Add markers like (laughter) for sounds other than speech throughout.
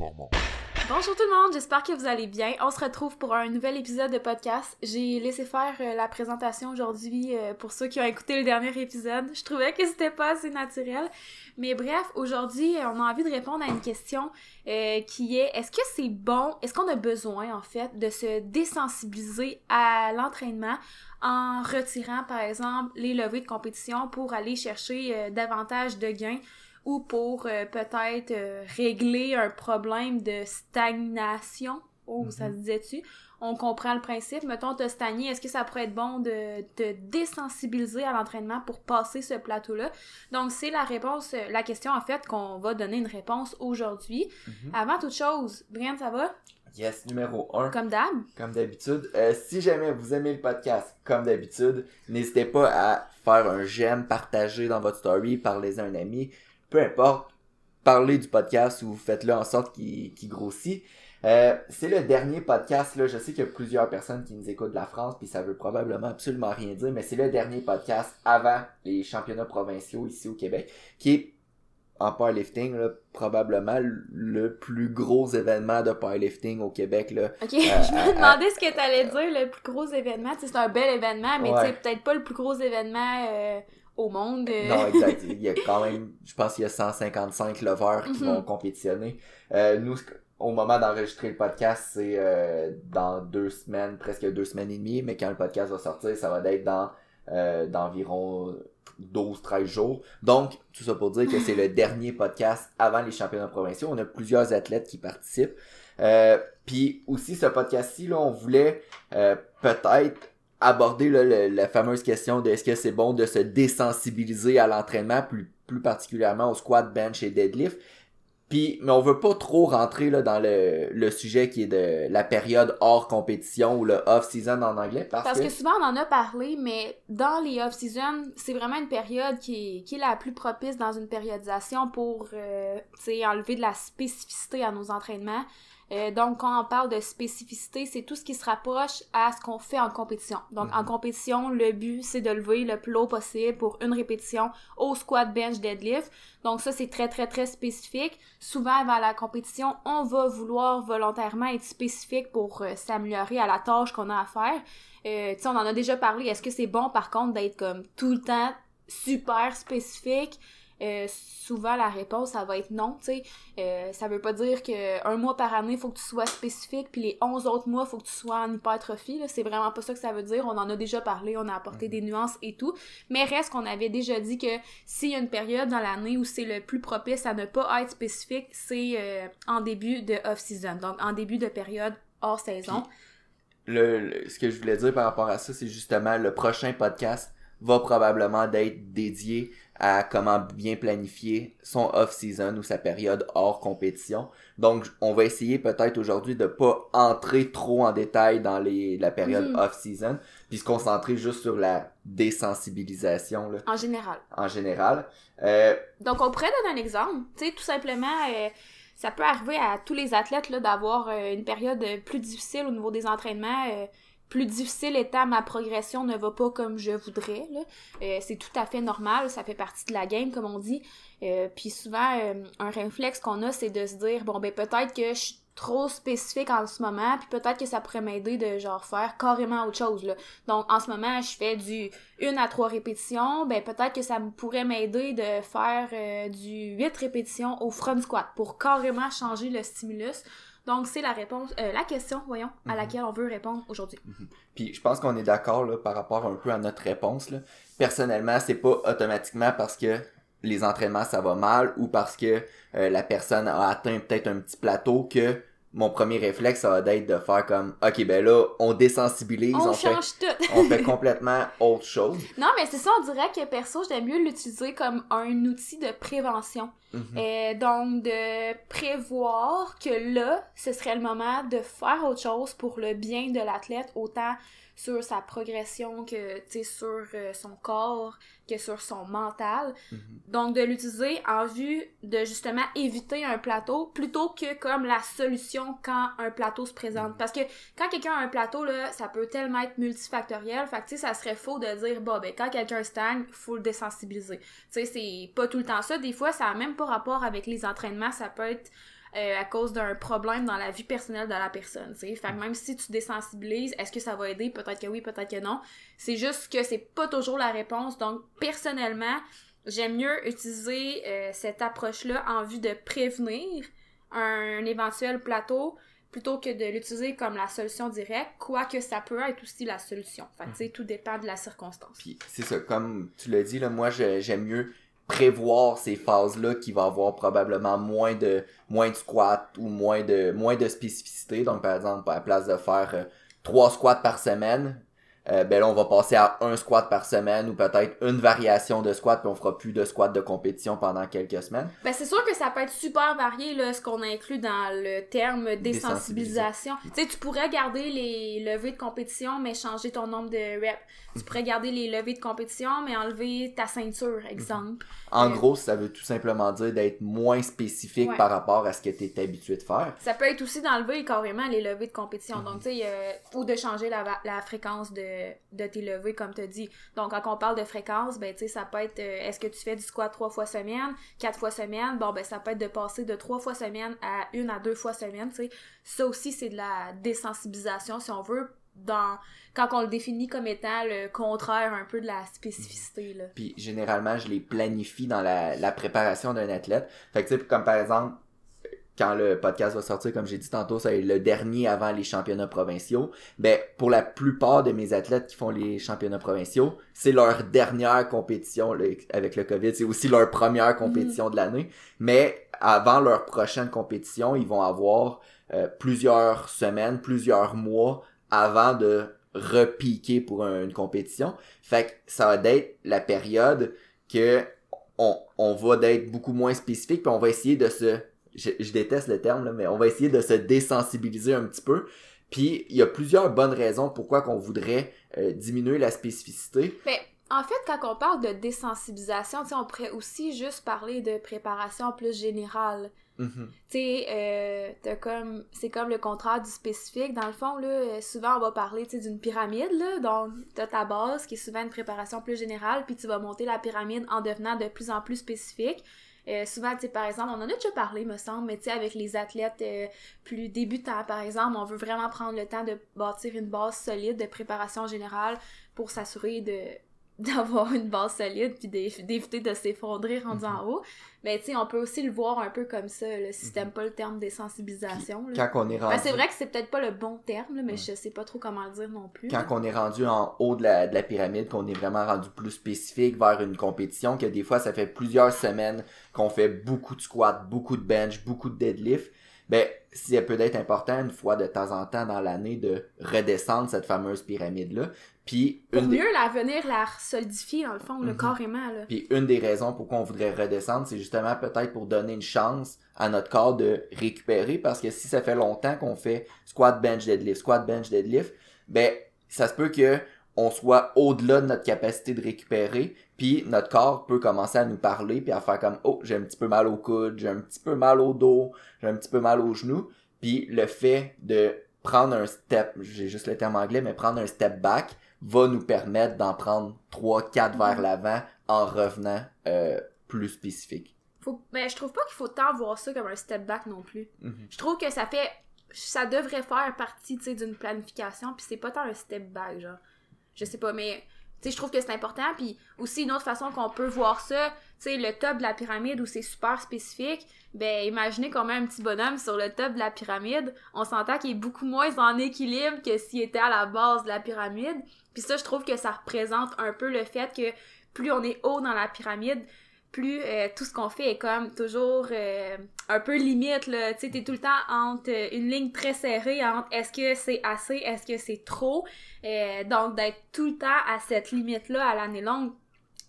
Bonjour tout le monde, j'espère que vous allez bien. On se retrouve pour un nouvel épisode de podcast. J'ai laissé faire euh, la présentation aujourd'hui euh, pour ceux qui ont écouté le dernier épisode. Je trouvais que c'était pas assez naturel. Mais bref, aujourd'hui, on a envie de répondre à une question euh, qui est est-ce que c'est bon, est-ce qu'on a besoin en fait de se désensibiliser à l'entraînement en retirant par exemple les levées de compétition pour aller chercher davantage de gains? Ou pour euh, peut-être euh, régler un problème de stagnation. Oh, ça se disait-tu? On comprend le principe. Mettons, te stagné, est-ce que ça pourrait être bon de te désensibiliser à l'entraînement pour passer ce plateau-là? Donc, c'est la réponse, euh, la question en fait qu'on va donner une réponse aujourd'hui. Mhm. Avant toute chose, Brian, ça va? Yes, numéro 1. Comme d'hab? Comme d'habitude. si jamais vous aimez le podcast, comme d'habitude, n'hésitez pas à faire un j'aime, partager dans votre story, parlez à un ami peu importe, parlez du podcast ou faites-le en sorte qu'il grossit. Euh, c'est le dernier podcast, là. Je sais qu'il y a plusieurs personnes qui nous écoutent de la France, puis ça veut probablement absolument rien dire, mais c'est le dernier podcast avant les championnats provinciaux ici au Québec, qui est en powerlifting, là, probablement le plus gros événement de powerlifting au Québec. Là, ok, (laughs) je me demandais ce que tu allais dire, le plus gros événement. c'est un bel événement, mais tu sais, peut-être pas le plus gros événement euh, au monde. Euh. Non, exact. (laughs) Il y a quand même, je pense qu'il y a 155 lovers qui vont mhm. compétitionner. Euh, nous, au moment d'enregistrer le podcast, c'est euh, dans deux semaines, presque deux semaines et demie, mais quand le podcast va sortir, ça va être dans d'environ 12-13 jours. Donc, tout ça pour dire que c'est le (laughs) dernier podcast avant les championnats provinciaux. On a plusieurs athlètes qui participent. Puis aussi, ce podcast-ci, là, on voulait peut-être aborder la fameuse question de est-ce que c'est bon de se désensibiliser à l'entraînement, plus, plus particulièrement au squat, bench et deadlift. Puis, mais on veut pas trop rentrer là, dans le, le sujet qui est de la période hors compétition ou le off-season en anglais. Parce, que... souvent on en a parlé, mais dans les off-season, c'est vraiment une période qui est, qui est la plus propice dans une périodisation pour euh, enlever de la spécificité à nos entraînements. Euh, donc, quand on parle de spécificité, c'est tout ce qui se rapproche à ce qu'on fait en compétition. Donc, en mhm. compétition, le but, c'est de lever le plus haut possible pour une répétition au squat, bench, deadlift. Donc, ça, c'est très, très, très spécifique. Souvent, avant la compétition, on va vouloir volontairement être spécifique pour euh, s'améliorer à la tâche qu'on a à faire. Euh, tu sais, on en a déjà parlé. Est-ce que c'est bon, par contre, d'être comme tout le temps super spécifique? Euh, souvent la réponse ça va être non, tu sais. Euh, ça veut pas dire que un mois par année, il faut que tu sois spécifique, puis les 11 autres mois, il faut que tu sois en hypertrophie, c'est vraiment pas ça que ça veut dire. On en a déjà parlé, on a apporté mhm. des nuances et tout. Mais reste qu'on avait déjà dit que s'il y a une période dans l'année où c'est le plus propice à ne pas être spécifique, c'est euh, en début de off-season, donc en début de période hors saison. le, ce que je voulais dire par rapport à ça, c'est justement le prochain podcast va probablement d'être dédié à comment bien planifier son off-season ou sa période hors compétition. Donc, on va essayer peut-être aujourd'hui de pas entrer trop en détail dans les, la période mhm. off-season, puis se concentrer juste sur la désensibilisation. Là, en général. En général. Euh, Donc, on pourrait donner un exemple. Tu sais, tout simplement... Euh, ça peut arriver à tous les athlètes là, d'avoir euh, une période plus difficile au niveau des entraînements plus difficile étant ma progression ne va pas comme je voudrais. Euh, c'est tout à fait normal, ça fait partie de la game, comme on dit. Euh, puis souvent, euh, un réflexe qu'on a, c'est de se dire, bon, ben peut-être que je suis trop spécifique en ce moment, puis peut-être que ça pourrait m'aider de genre faire carrément autre chose. Là. Donc en ce moment, je fais du 1 à 3 répétitions, ben peut-être que ça pourrait m'aider de faire du 8 répétitions au front squat pour carrément changer le stimulus. Donc, c'est la réponse, euh, la question, voyons, à mhm. laquelle on veut répondre aujourd'hui. Mhm. Puis, je pense qu'on est d'accord par rapport un peu à notre réponse. Là. Personnellement, c'est pas automatiquement parce que les entraînements ça va mal ou parce que euh, la personne a atteint peut-être un petit plateau que mon premier réflexe, ça va être de faire comme, ok, ben là, on désensibilise. On, change tout. (laughs) on fait complètement autre chose. Non, mais c'est ça, on dirait que perso, j'aime mieux l'utiliser comme un outil de prévention. Mhm. et donc, de prévoir que là, ce serait le moment de faire autre chose pour le bien de l'athlète, autant sur sa progression que, sur euh, son corps, que sur son mental. Mhm. Donc, de l'utiliser en vue de justement éviter un plateau plutôt que comme la solution quand un plateau se présente. Mhm. Parce que quand quelqu'un a un plateau, là, ça peut tellement être multifactoriel. Fait que, ça serait faux de dire, bah, ben, quand quelqu'un stagne, faut le désensibiliser. Tu sais, c'est pas tout le temps ça. Des fois, ça a même pas rapport avec les entraînements. Ça peut être euh, à cause d'un problème dans la vie personnelle de la personne, tu sais. Fait que même si tu désensibilises, est-ce que ça va aider? Peut-être que oui, peut-être que non. C'est juste que c'est pas toujours la réponse. Donc, personnellement, j'aime mieux utiliser euh, cette approche-là en vue de prévenir un éventuel plateau plutôt que de l'utiliser comme la solution directe, quoique ça peut être aussi la solution. Fait tu sais, tout dépend de la circonstance. Puis c'est ça, comme tu l'as dit, là, moi j'aime mieux prévoir ces phases-là qui va avoir probablement moins de moins de squats ou moins de moins de spécificité. Donc par exemple, à la place de faire euh, trois squats par semaine, euh, ben là, on va passer à un squat par semaine ou peut-être une variation de squat, puis on fera plus de squat de compétition pendant quelques semaines. Ben, c'est sûr que ça peut être super varié, là, ce qu'on inclut dans le terme désensibilisation. Tu sais, tu pourrais garder les levées de compétition, mais changer ton nombre de reps. Tu pourrais garder les levées de compétition, mais enlever ta ceinture, exemple. En euh, gros, ça veut tout simplement dire d'être moins spécifique par rapport à ce que tu es habitué de faire. Ça peut être aussi d'enlever carrément les levées de compétition. Donc, tu sais, ou de changer la, la fréquence de de, tes levées, comme tu dit. Donc, quand on parle de fréquence, ben, tu sais, ça peut être, euh, est-ce que tu fais du squat trois fois semaine, quatre fois semaine? Bon, ben, ça peut être de passer de trois fois semaine à une à deux fois semaine, tu sais. Ça aussi, c'est de la désensibilisation, si on veut, dans quand on le définit comme étant le contraire un peu de la spécificité là. Puis généralement je les planifie dans la, la préparation d'un athlète. Fait que tu sais comme par exemple quand le podcast va sortir, comme j'ai dit tantôt, c'est le dernier avant les championnats provinciaux. Ben, pour la plupart de mes athlètes qui font les championnats provinciaux, c'est leur dernière compétition avec le COVID. C'est aussi leur première compétition mm. de l'année. Mais avant leur prochaine compétition, ils vont avoir euh, plusieurs semaines, plusieurs mois avant de repiquer pour une compétition. Fait que ça va être la période que on, on va d'être beaucoup moins spécifique, puis on va essayer de se je, déteste le terme, là, mais on va essayer de se désensibiliser un petit peu. Puis il y a plusieurs bonnes raisons pourquoi qu'on voudrait euh, diminuer la spécificité. Mais en fait, quand on parle de désensibilisation, on pourrait aussi juste parler de préparation plus générale. Mm-hmm. Tu sais, euh, comme, c'est comme le contraire du spécifique. Dans le fond, là, euh, souvent on va parler d'une pyramide, là, donc t'as ta base qui est souvent une préparation plus générale, puis tu vas monter la pyramide en devenant de plus en plus spécifique. Euh, souvent, tu sais, par exemple, on en a déjà parlé, me semble, mais tu sais, avec les athlètes euh, plus débutants, par exemple, on veut vraiment prendre le temps de bâtir une base solide de préparation générale pour s'assurer de (laughs) d'avoir une base solide puis d'éviter de s'effondrer rendu en mhm. haut. Mais tu sais, on peut aussi le voir un peu comme ça, le si t'aimes mhm. pas le terme désensibilisation. Quand on est ben, rendu... c'est vrai que c'est peut-être pas le bon terme, mais je sais pas trop comment le dire non plus. Quand on est rendu en haut de la, de la pyramide, qu'on est vraiment rendu plus spécifique vers une compétition, que des fois ça fait plusieurs semaines qu'on fait beaucoup de squats, beaucoup de bench, beaucoup de deadlift, ben, si elle peut être important une fois de temps en temps dans l'année de redescendre cette fameuse pyramide-là. Puis pour mieux la venir la solidifier dans le fond, le carrément. Là. Puis une des raisons pour qu'on voudrait redescendre, c'est justement peut-être pour donner une chance à notre corps de récupérer parce que si ça fait longtemps qu'on fait squat bench deadlift, squat bench deadlift, ben ça se peut que on soit au-delà de notre capacité de récupérer, puis notre corps peut commencer à nous parler, puis à faire comme oh j'ai un petit peu mal au coude, j'ai un petit peu mal au dos, j'ai un petit peu mal au genou, puis le fait de prendre un step, j'ai juste le terme anglais, mais prendre un step back va nous permettre d'en prendre 3 quatre vers mm-hmm. l'avant en revenant euh, plus spécifique. Faut, mais je trouve pas qu'il faut tant voir ça comme un step back non plus. Mm-hmm. Je trouve que ça fait ça devrait faire partie d'une planification puis c'est pas tant un step back genre je sais pas, mais je trouve que c'est important. Puis aussi, une autre façon qu'on peut voir ça, tu sais, le top de la pyramide où c'est super spécifique, ben imaginez qu'on met un petit bonhomme sur le top de la pyramide, on s'entend qu'il est beaucoup moins en équilibre que s'il était à la base de la pyramide. Puis ça, je trouve que ça représente un peu le fait que plus on est haut dans la pyramide, plus euh, tout ce qu'on fait est comme toujours euh, un peu limite là. Tu sais t'es tout le temps entre euh, une ligne très serrée entre est-ce que c'est assez est-ce que c'est trop. Donc d'être tout le temps à cette limite là à l'année longue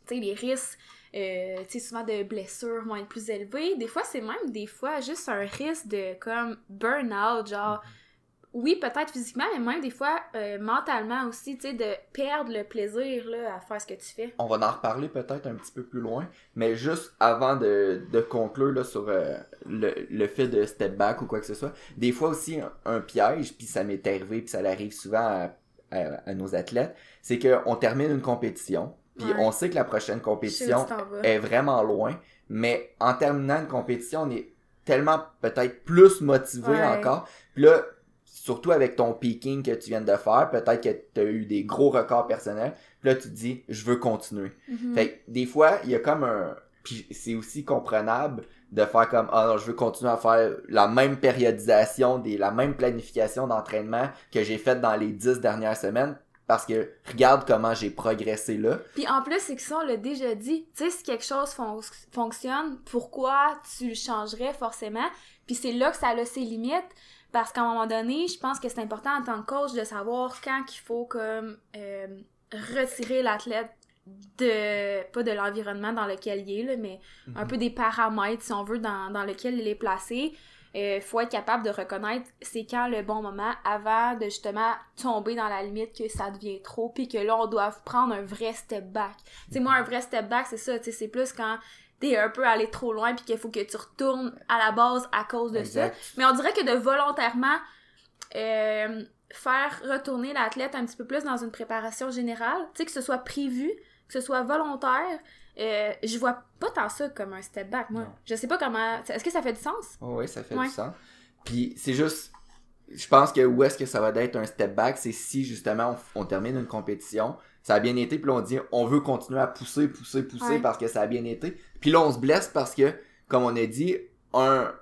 tu sais les risques tu sais souvent de blessures vont être plus élevés. Des fois c'est même des fois juste un risque de comme burn out genre oui, peut-être physiquement, mais même des fois euh, mentalement aussi, tu sais, de perdre le plaisir là, à faire ce que tu fais. On va en reparler peut-être un petit peu plus loin, mais juste avant de, de conclure là, sur euh, le, le, fait de step back ou quoi que ce soit, des fois aussi un, piège, puis ça m'est arrivé, puis ça arrive souvent à, à, nos athlètes, c'est qu'on termine une compétition, puis on sait que la prochaine compétition est vraiment loin, mais en terminant une compétition, on est tellement peut-être plus motivé Ouais. encore. Puis là, surtout avec ton peaking que tu viens de faire, peut-être que tu as eu des gros records personnels. Là, tu te dis, je veux continuer. Mhm. Fait que des fois, il y a comme un. Puis c'est aussi comprenable de faire comme Ah non, je veux continuer à faire la même périodisation, des, la même planification d'entraînement que j'ai faite dans les dix dernières semaines. Parce que regarde comment j'ai progressé là. Puis en plus, c'est que ça, on l'a déjà dit. Tu sais, si quelque chose fon- fonctionne, pourquoi tu le changerais forcément? Puis c'est là que ça a ses limites. Parce qu'à un moment donné, je pense que c'est important en tant que coach de savoir quand il faut comme euh, retirer l'athlète de pas de l'environnement dans lequel il est là, mais un peu des paramètres si on veut dans, dans lequel il est placé. Il faut être capable de reconnaître c'est quand le bon moment avant de justement tomber dans la limite que ça devient trop puis que là on doit prendre un vrai step back. Tu sais moi un vrai step back c'est ça tu sais c'est plus quand t'es un peu allé trop loin puis qu'il faut que tu retournes à la base à cause de Exact. ça mais on dirait que de volontairement euh, faire retourner l'athlète un petit peu plus dans une préparation générale, tu sais, que ce soit prévu, que ce soit volontaire, euh, je vois pas tant ça comme un step back, moi. Non. Je sais pas comment... Est-ce que ça fait du sens? Oh oui, ça fait Ouais. du sens. Puis c'est juste, je pense que où est-ce que ça va être un step back, c'est si justement on, on termine une compétition, ça a bien été, puis là on dit on veut continuer à pousser, pousser, pousser Ouais. parce que ça a bien été. Puis là on se blesse parce que, comme on a dit, un,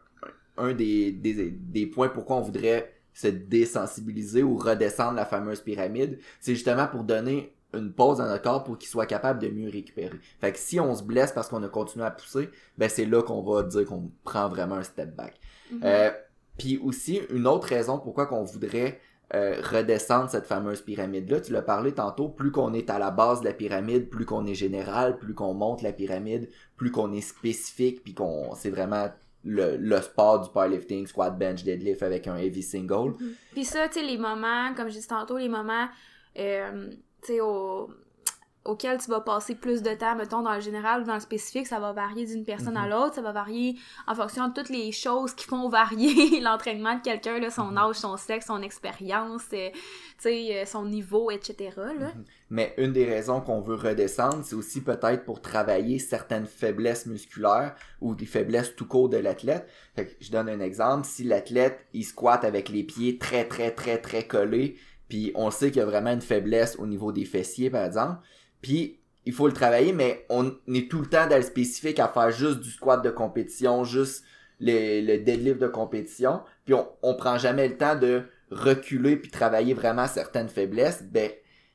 un des, des, des points pourquoi on voudrait se désensibiliser ou redescendre la fameuse pyramide, c'est justement pour donner une pause dans notre corps pour qu'il soit capable de mieux récupérer. Fait que si on se blesse parce qu'on a continué à pousser, ben c'est là qu'on va dire qu'on prend vraiment un step back. Mhm. Euh, Puis aussi, une autre raison pourquoi qu'on voudrait euh, redescendre cette fameuse pyramide-là, tu l'as parlé tantôt, plus qu'on est à la base de la pyramide, plus qu'on est général, plus qu'on monte la pyramide, plus qu'on est spécifique, puis qu'on c'est vraiment le, le sport du powerlifting, squat, bench, deadlift avec un heavy single. Puis ça, tu sais, les moments, comme je disais tantôt, les moments, euh, tu sais, au- auxquels tu vas passer plus de temps, mettons, dans le général ou dans le spécifique, ça va varier d'une personne à Mhm. l'autre, ça va varier en fonction de toutes les choses qui font varier (laughs) l'entraînement de quelqu'un, son Mhm. âge, son sexe, son expérience, euh, euh, son niveau, etc., là. Mais une des raisons qu'on veut redescendre, c'est aussi peut-être pour travailler certaines faiblesses musculaires ou des faiblesses tout court de l'athlète. Je donne un exemple. Si l'athlète, il squatte avec les pieds très, très, très, très collés, puis on sait qu'il y a vraiment une faiblesse au niveau des fessiers, par exemple, puis il faut le travailler, mais on est tout le temps dans le spécifique à faire juste du squat de compétition, juste le, le deadlift de compétition, puis on, on prend jamais le temps de reculer puis travailler vraiment certaines faiblesses, ben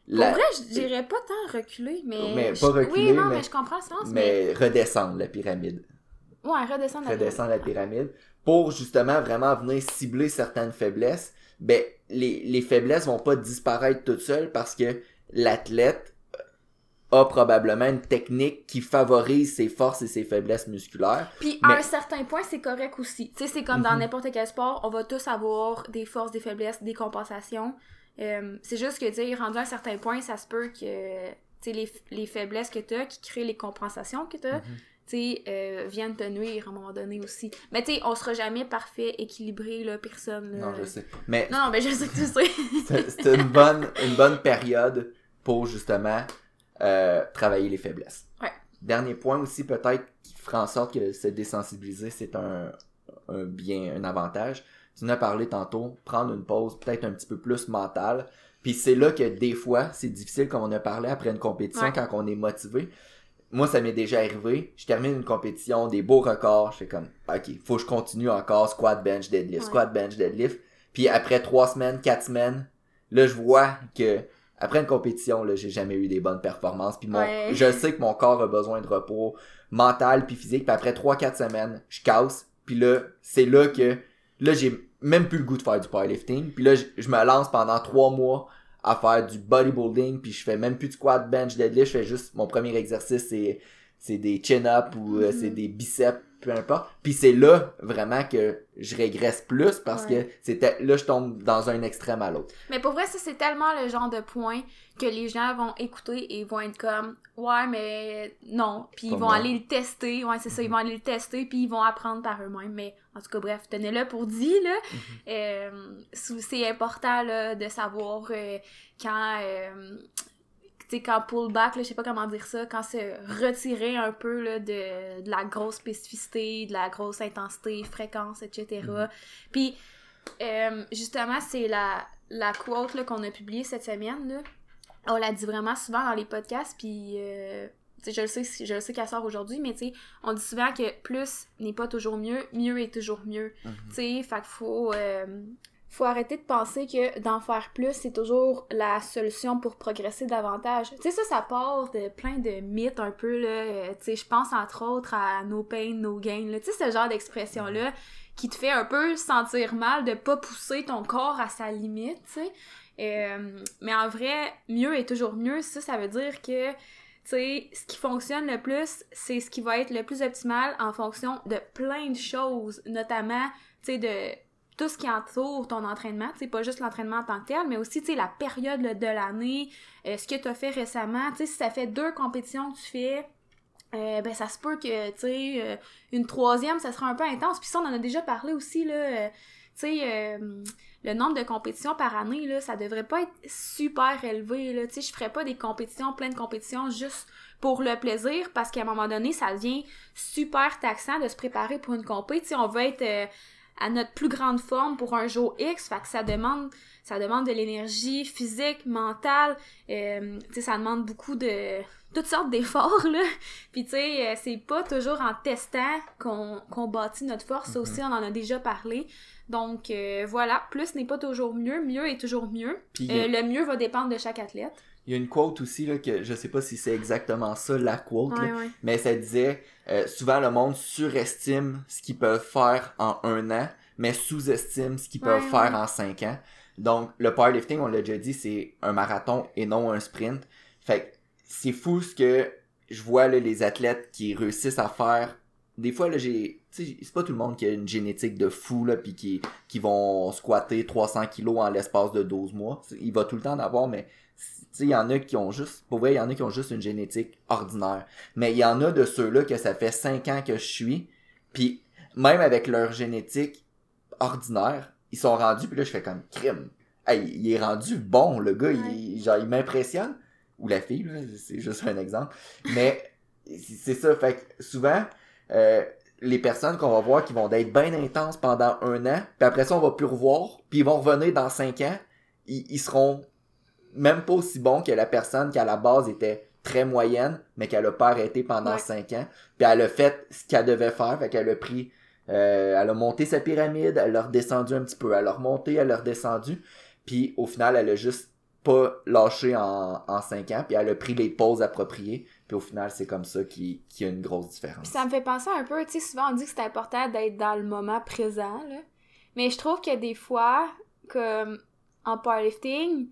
Pour la- vrai, je dirais pas tant reculer, mais... Mais pas reculer, Oui, non, mais- mais, je comprends le sens, mais... mais redescendre la pyramide. Ouais, redescendre la Redescendre la pyramide pour justement vraiment venir cibler certaines faiblesses. Ben, les, les faiblesses vont pas disparaître toutes seules parce que l'athlète a probablement une technique qui favorise ses forces et ses faiblesses musculaires. Puis Mais- à un certain point, c'est correct aussi. Tu sais, c'est comme dans Mhm. n'importe quel sport, on va tous avoir des forces, des faiblesses, des compensations. Euh, c'est juste que, tu sais, rendu à un certain point, ça se peut que, tu sais, les, les faiblesses que t'as, qui créent les compensations que t'as, Mhm. tu sais, euh, viennent te nuire à un moment donné aussi. Mais tu sais, on sera jamais parfait, équilibré, là, personne. là. Non, je sais. Mais Non, non, mais je sais que tu sais. (laughs) c'est une bonne, une bonne période pour justement euh, travailler les faiblesses. Ouais. Dernier point aussi peut-être qui fera en sorte que se désensibiliser c'est un, un bien, un avantage. Tu en as parlé tantôt, prendre une pause peut-être un petit peu plus mentale. Puis c'est là que des fois c'est difficile comme on a parlé après une compétition Ouais. quand on est motivé. Moi, ça m'est déjà arrivé. Je termine une compétition, des beaux records. Je fais comme, OK, faut que je continue encore squat, bench, deadlift, Ouais. squat, bench, deadlift. Puis après trois semaines, quatre semaines, là, je vois que après une compétition, là, j'ai jamais eu des bonnes performances. Puis mon, Ouais. (laughs) je sais que mon corps a besoin de repos mental puis physique. Puis après trois, quatre semaines, je casse. Puis là, c'est là que, là, j'ai même plus le goût de faire du powerlifting. Puis là, je, je me lance pendant trois mois à faire du bodybuilding. Puis je fais même plus de squat, bench, deadlift. Je fais juste, mon premier exercice, c'est, c'est des chin-up ou euh, Mhm. c'est des biceps, peu importe. Puis c'est là vraiment que je régresse plus parce Ouais. que c'était là je tombe dans un extrême à l'autre. Mais pour vrai, ça, c'est tellement le genre de point que les gens vont écouter et vont être comme Ouais, mais non. Puis ils vont aller le tester. Ouais, c'est ça. Ils vont aller le tester puis ils vont apprendre par eux-mêmes. Mais en tout cas, bref, tenez-le pour dit, là. Euh, sou- c'est important, là, de savoir euh, quand. euh, sais, quand pullback, je sais pas comment dire ça, quand se retirer un peu là, de, de la grosse spécificité, de la grosse intensité, fréquence, etc. Mhm. Puis, euh, justement, c'est la, la quote là, qu'on a publiée cette semaine. Là. On l'a dit vraiment souvent dans les podcasts, puis euh, je le sais, je le sais qu'elle sort aujourd'hui, mais on dit souvent que plus n'est pas toujours mieux, mieux est toujours mieux. Mhm. Tu sais, fait qu'il faut, euh, faut arrêter de penser que d'en faire plus, c'est toujours la solution pour progresser davantage. Tu sais, ça, ça part de plein de mythes un peu, là. Tu sais, je pense entre autres à no pain, no gain, là. Tu sais, ce genre d'expression-là qui te fait un peu sentir mal de pas pousser ton corps à sa limite, tu sais. Euh, mais en vrai, mieux est toujours mieux. Ça, ça veut dire que, tu sais, ce qui fonctionne le plus, c'est ce qui va être le plus optimal en fonction de plein de choses, notamment, tu sais, de tout ce qui entoure ton entraînement, tu pas juste l'entraînement en tant que tel, mais aussi, la période de l'année, euh, ce que tu as fait récemment, si ça fait deux compétitions que tu fais, euh, ben ça se peut que, euh, une troisième, ça sera un peu intense. Puis ça, on en a déjà parlé aussi, là, tu sais, le nombre de compétitions par année, là, ça devrait pas être super élevé, là, tu sais, je ferais pas des compétitions, plein de compétitions juste pour le plaisir, parce qu'à un moment donné, ça devient super taxant de se préparer pour une compé, tu sais, on veut être à notre plus grande forme pour un jour X, fait que ça demande ça demande de l'énergie physique, mentale, euh, tu sais, ça demande beaucoup de toutes sortes d'efforts, là. (laughs) Puis, tu sais, euh, c'est pas toujours en testant qu'on qu'on bâtit notre force. Ça aussi, on en a déjà parlé. Donc, euh, voilà, plus n'est pas toujours mieux. Mieux est toujours mieux. A- Euh, le mieux va dépendre de chaque athlète. Il y a une quote aussi, là, que je sais pas si c'est exactement ça, la quote, là, Ouais, ouais. mais ça disait euh, souvent le monde surestime ce qu'ils peuvent faire en un an, mais sous-estime ce qu'ils Ouais, peuvent faire en cinq ans. Donc le powerlifting, on l'a déjà dit, c'est un marathon et non un sprint. Fait que c'est fou ce que je vois là, les athlètes qui réussissent à faire. Des fois là, j'ai, c'est pas tout le monde qui a une génétique de fou là, puis qui qui vont squatter 300 kilos en l'espace de 12 mois. Il va tout le temps en avoir, mais il y en a qui ont juste, pour vrai, il y en a qui ont juste une génétique ordinaire. Mais il y en a de ceux-là que ça fait 5 ans que je suis, puis même avec leur génétique ordinaire, ils sont rendus, puis là, je fais comme crime. Hey, il est rendu bon, le gars, il, genre, il m'impressionne. Ou la fille, là, c'est juste un exemple. Mais c'est ça, fait que souvent, euh, les personnes qu'on va voir qui vont être bien intenses pendant un an, puis après ça, on va plus revoir, puis ils vont revenir dans cinq ans, ils, ils seront même pas aussi bons que la personne qui à la base était très moyenne, mais qu'elle a pas arrêté pendant Ouais. cinq ans, puis elle a fait ce qu'elle devait faire, fait qu'elle a pris, euh, elle a monté sa pyramide, elle l'a redescendu un petit peu, elle a remonté, elle l'a redescendu, puis au final, elle a juste pas lâché en, en cinq ans, puis elle a pris les pauses appropriées, puis au final, c'est comme ça qu'il y a une grosse différence. Puis ça me fait penser un peu, tu sais, souvent on dit que c'est important d'être dans le moment présent, là. Mais je trouve que des fois, comme en powerlifting,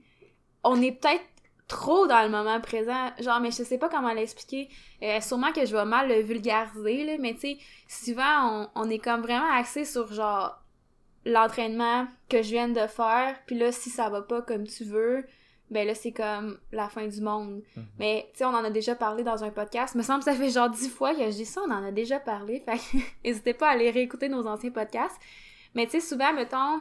on est peut-être trop dans le moment présent. Genre, mais je sais pas comment l'expliquer. Euh, sûrement que je vais mal le vulgariser, là, mais tu sais, souvent, on, on est comme vraiment axé sur, genre, l'entraînement que je viens de faire, puis là, si ça va pas comme tu veux, ben là, c'est comme la fin du monde. Mhm. Mais, tu sais, on en a déjà parlé dans un podcast. me semble que ça fait genre dix fois que je dis ça, on en a déjà parlé. Fait que (laughs) n'hésitez pas à aller réécouter nos anciens podcasts. Mais, tu sais, souvent, mettons,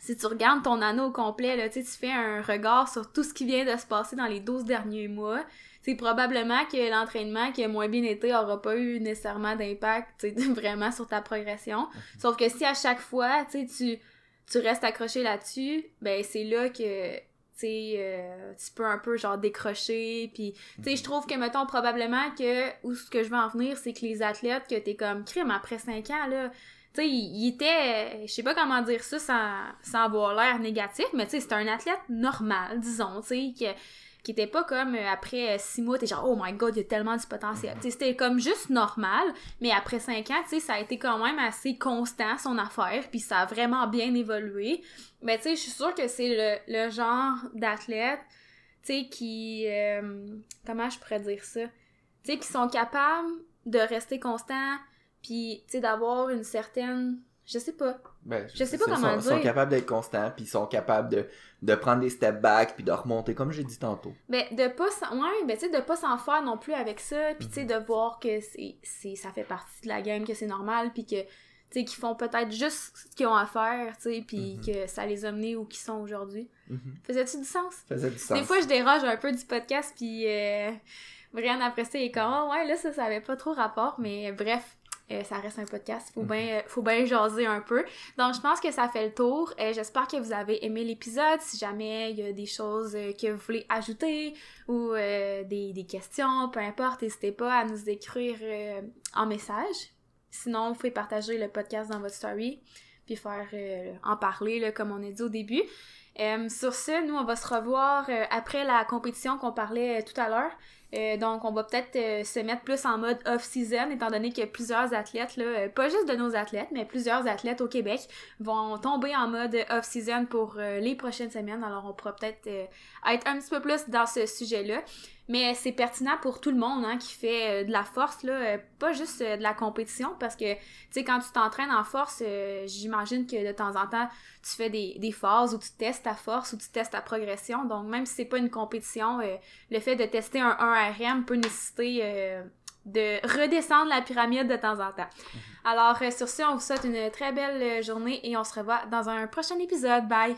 si tu regardes ton anneau au complet, là, tu fais un regard sur tout ce qui vient de se passer dans les 12 derniers mois. C'est probablement que l'entraînement qui a moins bien été aura pas eu nécessairement d'impact, (laughs) vraiment sur ta progression. Sauf que si à chaque fois, tu tu, restes accroché là-dessus, ben c'est là que tu euh, tu peux un peu genre décrocher puis tu sais je trouve que mettons probablement que où ce que je veux en venir c'est que les athlètes que t'es comme crime après 5 ans là tu sais il, était je sais pas comment dire ça sans, sans avoir l'air négatif mais tu sais c'était un athlète normal disons tu sais qui était pas comme euh, après euh, six mois, t'es genre, oh my god, il y a tellement du potentiel. Tu sais, c'était comme juste normal, mais après cinq ans, ça a été quand même assez constant, son affaire, puis ça a vraiment bien évolué. Mais tu sais, je suis sûre que c'est le, le genre d'athlète, tu sais, qui... euh, comment je pourrais dire ça? Tu sais, qui sont capables de rester constants, puis, tu sais, d'avoir une certaine... Je sais pas. Ben, Je sais pas comment sont, sont dire. capables d'être constants, puis ils sont capables de, de prendre des step back, puis de remonter, comme j'ai dit tantôt. Ben, de pas. Ouais, ben, tu sais, de pas s'en faire non plus avec ça, puis tu sais, de voir que c'est, ça fait partie de la game, que c'est normal, puis que, tu sais, qui font peut-être juste ce qu'ils ont à faire, tu sais, puis que ça les a menés où qu'ils sont aujourd'hui. Faisait-tu du sens? Faisait du sens. Des fois, je dérange un peu du podcast, puis euh, Brian, après ça, il est comme, oh, ouais, là, ça, ça avait pas trop rapport, mais bref, euh, ça reste un podcast. Faut bien faut bien jaser un peu. Donc, je pense que ça fait le tour. Euh, J'espère que vous avez aimé l'épisode. Si jamais il y a des choses euh, que vous voulez ajouter ou euh, des, des, questions, peu importe, n'hésitez pas à nous écrire en message. Sinon, vous pouvez partager le podcast dans votre story puis faire en parler, là, comme on a dit au début. sur ce, nous, on va se revoir après la compétition qu'on parlait tout à l'heure. Euh, donc, on va peut-être euh, se mettre plus en mode off-season, étant donné que plusieurs athlètes, là, euh, pas juste de nos athlètes, mais plusieurs athlètes au Québec vont tomber en mode off-season pour les prochaines semaines. Alors, on pourra peut-être être un petit peu plus dans ce sujet-là. Mais c'est pertinent pour tout le monde hein, qui fait de la force, là, pas juste de la compétition, parce que, tu sais, quand tu t'entraînes en force, j'imagine que de temps en temps, tu fais des, des, phases où tu testes ta force, où tu testes ta progression. Donc, même si c'est pas une compétition, le fait de tester un 1RM peut nécessiter de redescendre la pyramide de temps en temps. Mhm. Alors, sur ce, on vous souhaite une très belle journée et on se revoit dans un prochain épisode. Bye!